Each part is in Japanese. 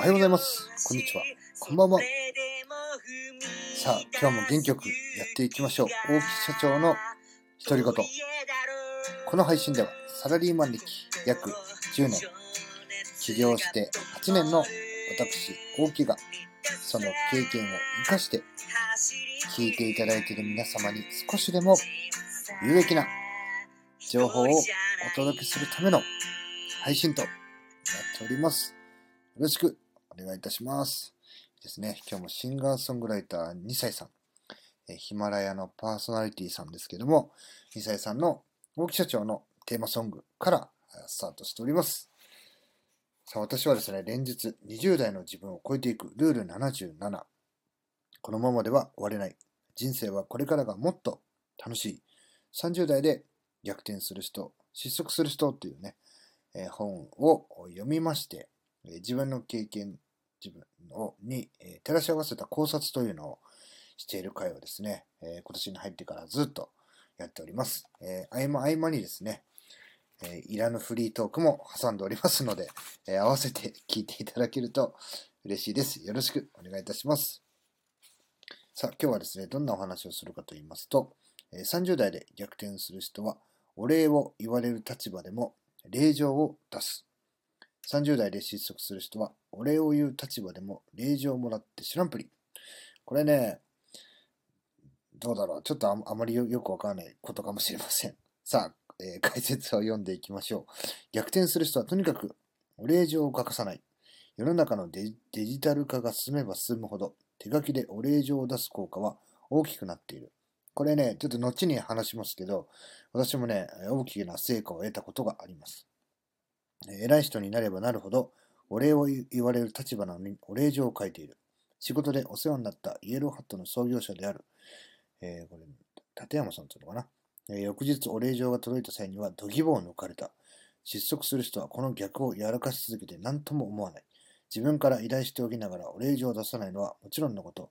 おはようございます。こんにちは。こんばんは。さあ、今日も元気よくやっていきましょう。大木社長の独り言。この配信では、サラリーマン歴約10年、起業して8年の私、大木が、その経験を生かして、聞いていただいている皆様に少しでも有益な情報をお届けするための配信となっております。よろしくお願いいたします。ですね、今日もシンガーソングライター2歳さん、えヒマラヤのパーソナリティさんですけども、2歳さんの大木社長のテーマソングからスタートしております。さあ、私はですね、連日20代の自分を超えていくルール77。このままでは終われない。人生はこれからがもっと楽しい。30代で逆転する人、失速する人っていうね、えー本を読みまして、え自分の経験、自分をに、え照らし合わせた考察というのをしている会をですね、えー今年に入ってからずっとやっております。えー合間合間にですね、えーいらぬフリートークも挟んでおりますので、えー合わせて聞いていただけると嬉しいです。よろしくお願いいたします。さあ、今日はですね、どんなお話をするかと言いますと、えー30代で逆転する人は、お礼を言われる立場でも令状を出す。30代で失速する人は、お礼を言う立場でも令状をもらって知らんぷり。これね、どうだろう。ちょっとああまりよくわからないことかもしれません。さあ、えー解説を読んでいきましょう。逆転する人はとにかくお礼状を書かさない。世の中のデジタル化が進めば進むほど、手書きでお礼状を出す効果は大きくなっている。これね、ちょっと後に話しますけど、私もね、大きな成果を得たことがあります。えー偉い人になればなるほど、お礼を言われる立場なのにお礼状を書いている。仕事でお世話になったイエローハットの創業者である、えーこれ、立山さんというのかな。えー翌日お礼状が届いた際には、度肝を抜かれた。失速する人はこの逆をやらかし続けて何とも思わない。自分から依頼しておきながらお礼状を出さないのはもちろんのこと、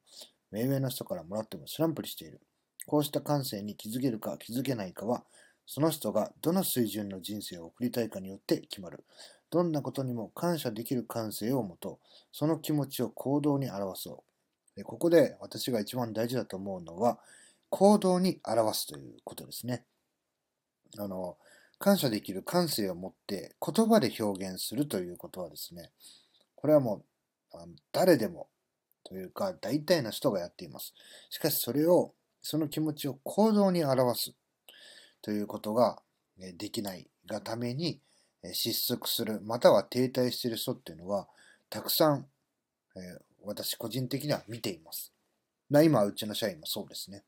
目上の人からもらっても知らんぷりしている。こうした感性に気づけるか気づけないかは、その人がどの水準の人生を送りたいかによって決まる。どんなことにも感謝できる感性を持とう。その気持ちを行動に表そう。でここで私が一番大事だと思うのは、行動に表すということですね。あの、感謝できる感性を持って言葉で表現するということはですね、これはもうあの誰でもというか大体の人がやっています。しかしそれを、その気持ちを行動に表すということができないがために失速する、または停滞している人っていうのは、たくさん、え私個人的には見ています。まあ今、うちの社員もそうですね。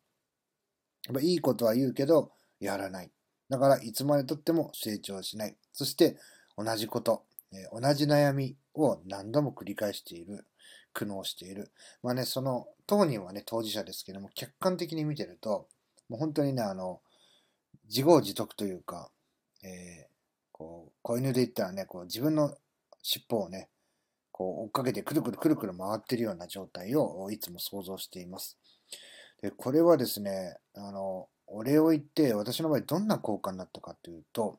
やっぱいいことは言うけど、やらない。だから、いつまでとっても成長しない。そして、同じこと、え同じ悩みを何度も繰り返している。苦悩している。まあね、その、当人はね、当事者ですけども、客観的に見てると、もう本当にね、あの、自業自得というか、えーこう、子犬で言ったらね、こう自分の尻尾をね、こう追っかけてくるくるくるくる回ってるような状態をいつも想像しています。で、これはですね、あの、お礼を言って私の場合どんな効果になったかというと、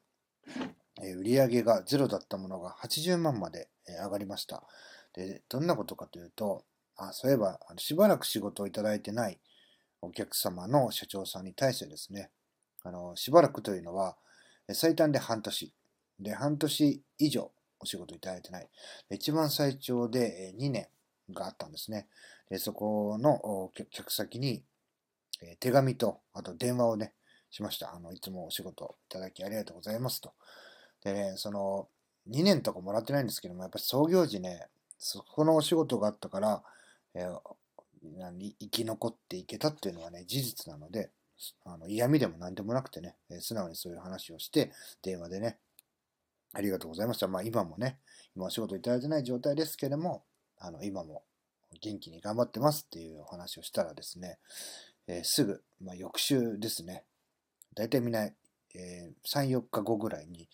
えー売上がゼロだったものが80万まで上がりました。で、どんなことかというと、あ、そういえば、しばらく仕事をいただいてないお客様の社長さんに対してですね、あの、しばらくというのは、最短で半年。で、半年以上お仕事いただいてない。一番最長で2年があったんですね。で、そこの客先に手紙と、あと電話をね、しました。あの、いつもお仕事いただきありがとうございますと。でね、その、2年とかもらってないんですけども、やっぱり創業時ね、そこのお仕事があったから、えー生き残っていけたっていうのはね、事実なので、あの嫌味でも何でもなくてね、え素直にそういう話をして、電話でね、ありがとうございました。まあ今もね、今お仕事いただいてない状態ですけれども、あの今も元気に頑張ってますっていうお話をしたらですね、えーすぐ、まあ、翌週ですね、大体みんな、えー3、4日後ぐらいに、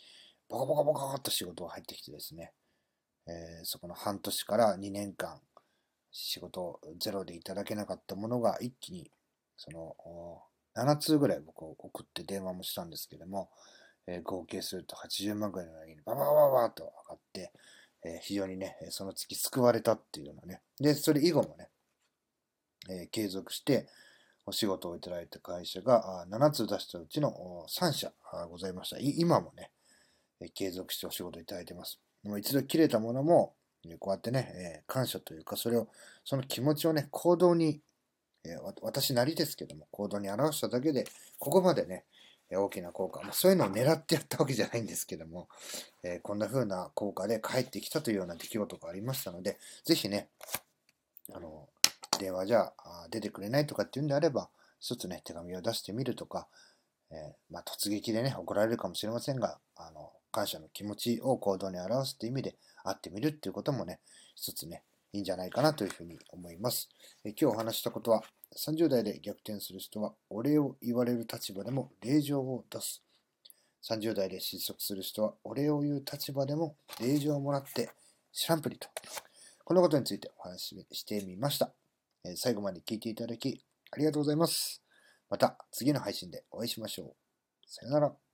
ボコボコボコっと仕事が入ってきてですね、えーそこの半年から2年間、仕事ゼロでいただけなかったものが一気に、その、7通ぐらい僕を送って電話もしたんですけども、えー合計すると80万ぐらいのラインにバババババと上がって、えー、非常にね、その月救われたっていうようなね。で、それ以後もね、えー、継続してお仕事をいただいた会社が7つ出したうちの3社ございました。今もね、継続してお仕事いただいてます。もう一度切れたものも、こうやってね、感謝というか、それを、その気持ちをね、行動に、え私なりですけども、行動に表しただけで、ここまでね、大きな効果、まあ、そういうのを狙ってやったわけじゃないんですけども、えー、こんな風な効果で帰ってきたというような出来事がありましたので、ぜひね、あの、電話じゃ出てくれないとかっていうんであれば、一つね、手紙を出してみるとか、えー、まあ、突撃でね、怒られるかもしれませんが、あの、感謝の気持ちを行動に表すという意味で会ってみるっていうこともね、一つね、いいんじゃないかなというふうに思います。え今日お話したことは、30代で逆転する人は、お礼を言われる立場でも令状を出す。30代で失速する人は、お礼を言う立場でも令状をもらって知らんぷりと。このことについてお話ししてみました。え最後まで聞いていただき、ありがとうございます。また次の配信でお会いしましょう。さよなら。